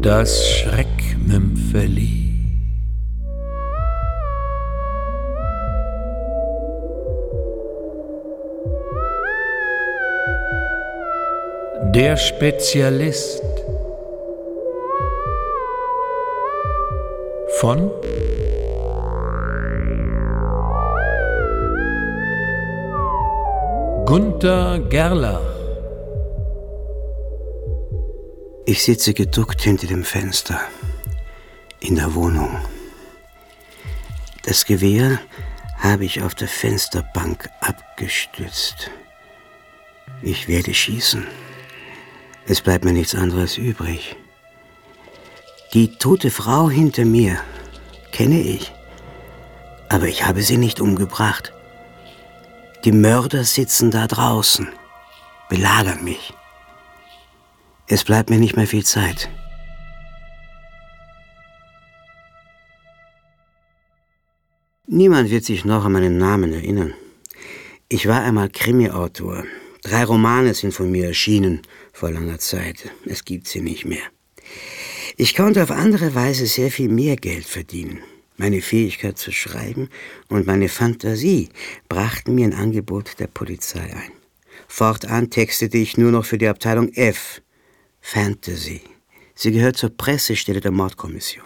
Das Schreckmümpfeli. Der Spezialist von Gunther Gerlach Ich sitze geduckt hinter dem Fenster in der Wohnung. Das Gewehr habe ich auf der Fensterbank abgestützt. Ich werde schießen. Es bleibt mir nichts anderes übrig. Die tote Frau hinter mir kenne ich, aber ich habe sie nicht umgebracht. Die Mörder sitzen da draußen, belagern mich. Es bleibt mir nicht mehr viel Zeit. Niemand wird sich noch an meinen Namen erinnern. Ich war einmal Krimi-Autor. Drei Romane sind von mir erschienen vor langer Zeit. Es gibt sie nicht mehr. Ich konnte auf andere Weise sehr viel mehr Geld verdienen. Meine Fähigkeit zu schreiben und meine Fantasie brachten mir ein Angebot der Polizei ein. Fortan textete ich nur noch für die Abteilung F, Fantasy. Sie gehört zur Pressestelle der Mordkommission.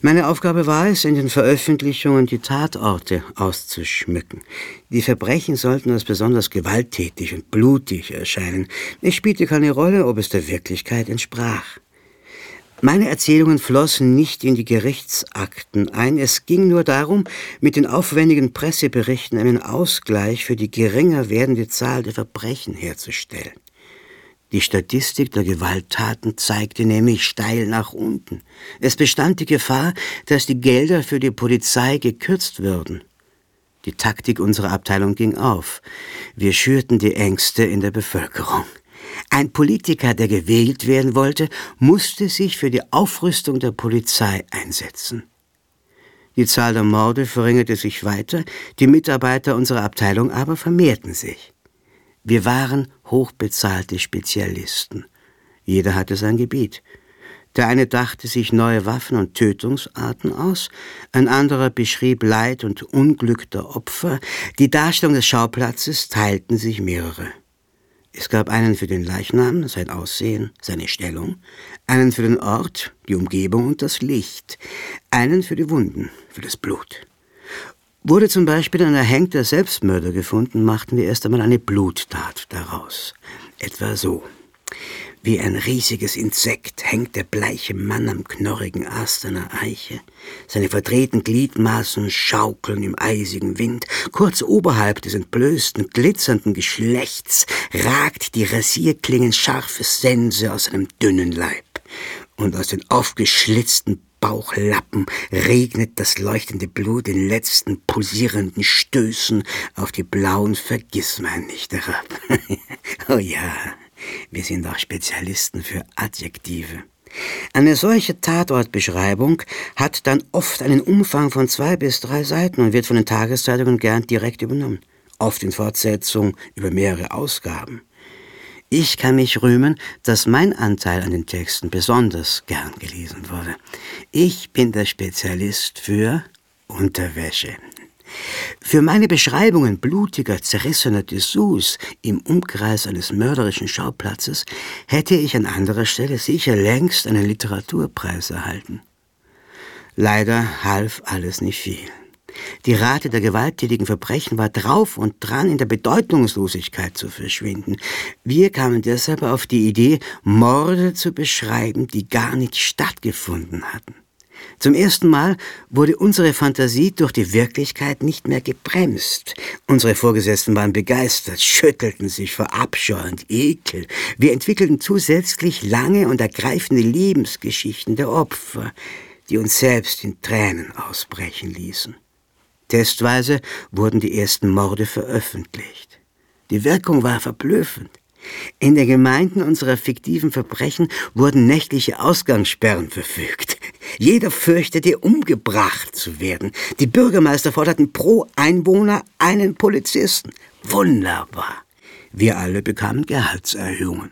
Meine Aufgabe war es, in den Veröffentlichungen die Tatorte auszuschmücken. Die Verbrechen sollten als besonders gewalttätig und blutig erscheinen. Es spielte keine Rolle, ob es der Wirklichkeit entsprach. Meine Erzählungen flossen nicht in die Gerichtsakten ein, es ging nur darum, mit den aufwendigen Presseberichten einen Ausgleich für die geringer werdende Zahl der Verbrechen herzustellen. Die Statistik der Gewalttaten zeigte nämlich steil nach unten. Es bestand die Gefahr, dass die Gelder für die Polizei gekürzt würden. Die Taktik unserer Abteilung ging auf. Wir schürten die Ängste in der Bevölkerung. Ein Politiker, der gewählt werden wollte, musste sich für die Aufrüstung der Polizei einsetzen. Die Zahl der Morde verringerte sich weiter, die Mitarbeiter unserer Abteilung aber vermehrten sich. Wir waren hochbezahlte Spezialisten. Jeder hatte sein Gebiet. Der eine dachte sich neue Waffen und Tötungsarten aus, ein anderer beschrieb Leid und Unglück der Opfer, die Darstellung des Schauplatzes teilten sich mehrere. Es gab einen für den Leichnam, sein Aussehen, seine Stellung, einen für den Ort, die Umgebung und das Licht, einen für die Wunden, für das Blut. Wurde zum Beispiel ein erhängter Selbstmörder gefunden, machten wir erst einmal eine Bluttat daraus. Etwa so. Wie ein riesiges Insekt hängt der bleiche Mann am knorrigen Ast einer Eiche. Seine verdrehten Gliedmaßen schaukeln im eisigen Wind. Kurz oberhalb des entblößten, glitzernden Geschlechts ragt die Rasierklingen scharfe Sense aus seinem dünnen Leib. Und aus den aufgeschlitzten Bauchlappen regnet das leuchtende Blut in letzten pulsierenden Stößen auf die blauen Vergissmeinnicht herab. oh ja, wir sind auch Spezialisten für Adjektive. Eine solche Tatortbeschreibung hat dann oft einen Umfang von zwei bis drei Seiten und wird von den Tageszeitungen gern direkt übernommen, oft in Fortsetzung über mehrere Ausgaben. Ich kann mich rühmen, dass mein Anteil an den Texten besonders gern gelesen wurde. Ich bin der Spezialist für Unterwäsche. Für meine Beschreibungen blutiger, zerrissener Dessous im Umkreis eines mörderischen Schauplatzes hätte ich an anderer Stelle sicher längst einen Literaturpreis erhalten. Leider half alles nicht viel. Die Rate der gewalttätigen Verbrechen war drauf und dran, in der Bedeutungslosigkeit zu verschwinden. Wir kamen deshalb auf die Idee, Morde zu beschreiben, die gar nicht stattgefunden hatten. Zum ersten Mal wurde unsere Fantasie durch die Wirklichkeit nicht mehr gebremst. Unsere Vorgesetzten waren begeistert, schüttelten sich vor Abscheu und Ekel. Wir entwickelten zusätzlich lange und ergreifende Lebensgeschichten der Opfer, die uns selbst in Tränen ausbrechen ließen. Testweise wurden die ersten Morde veröffentlicht. Die Wirkung war verblüffend. In den Gemeinden unserer fiktiven Verbrechen wurden nächtliche Ausgangssperren verfügt. Jeder fürchtete, umgebracht zu werden. Die Bürgermeister forderten pro Einwohner einen Polizisten. Wunderbar. Wir alle bekamen Gehaltserhöhungen.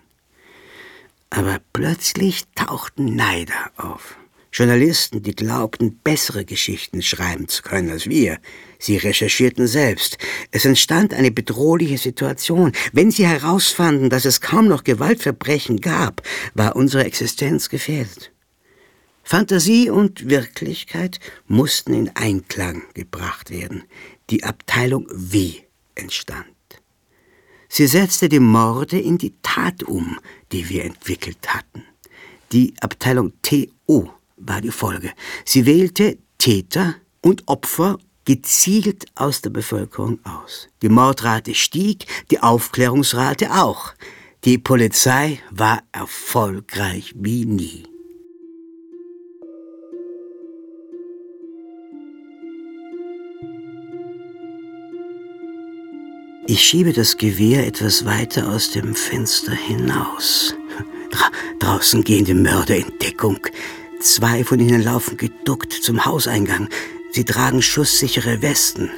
Aber plötzlich tauchten Neider auf. Journalisten, die glaubten, bessere Geschichten schreiben zu können als wir. Sie recherchierten selbst. Es entstand eine bedrohliche Situation. Wenn sie herausfanden, dass es kaum noch Gewaltverbrechen gab, war unsere Existenz gefährdet. Fantasie und Wirklichkeit mussten in Einklang gebracht werden. Die Abteilung W entstand. Sie setzte die Morde in die Tat um, die wir entwickelt hatten. Die Abteilung TO war die Folge. Sie wählte Täter und Opfer gezielt aus der Bevölkerung aus. Die Mordrate stieg, die Aufklärungsrate auch. Die Polizei war erfolgreich wie nie. Ich schiebe das Gewehr etwas weiter aus dem Fenster hinaus. Dra draußen gehen die Mörder in Deckung. Zwei von ihnen laufen geduckt zum Hauseingang. Sie tragen schusssichere Westen.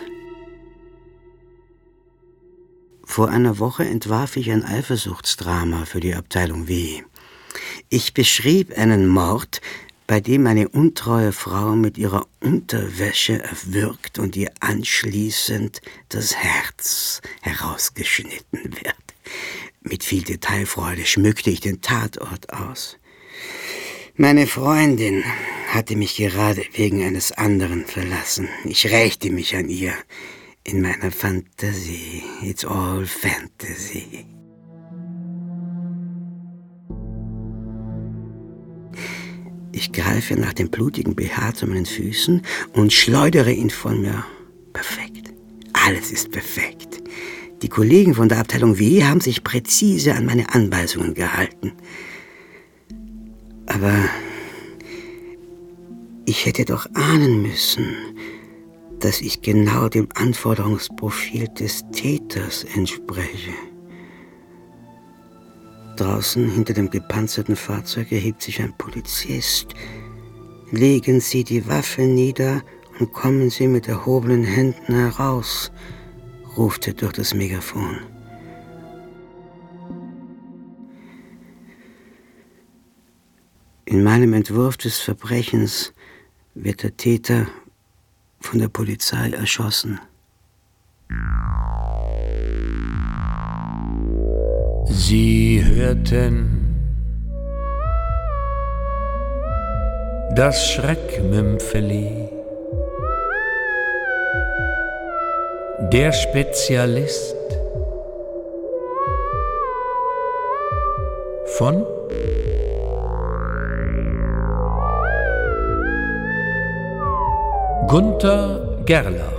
Vor einer Woche entwarf ich ein Eifersuchtsdrama für die Abteilung W. Ich beschrieb einen Mord, bei dem eine untreue Frau mit ihrer Unterwäsche erwürgt und ihr anschließend das Herz herausgeschnitten wird. Mit viel Detailfreude schmückte ich den Tatort aus. Meine Freundin hatte mich gerade wegen eines anderen verlassen. Ich rächte mich an ihr in meiner Fantasie. It's all fantasy. Ich greife nach dem blutigen BH zu meinen Füßen und schleudere ihn von mir. Perfekt. Alles ist perfekt. Die Kollegen von der Abteilung W haben sich präzise an meine Anweisungen gehalten. Aber ich hätte doch ahnen müssen, dass ich genau dem Anforderungsprofil des Täters entspreche. Draußen hinter dem gepanzerten Fahrzeug erhebt sich ein Polizist. Legen Sie die Waffe nieder und kommen Sie mit erhobenen Händen heraus, ruft er durch das Megafon. In meinem Entwurf des Verbrechens wird der Täter von der Polizei erschossen. Sie hörten das Schreckmümpfeli, der Spezialist von Gunther Gerlach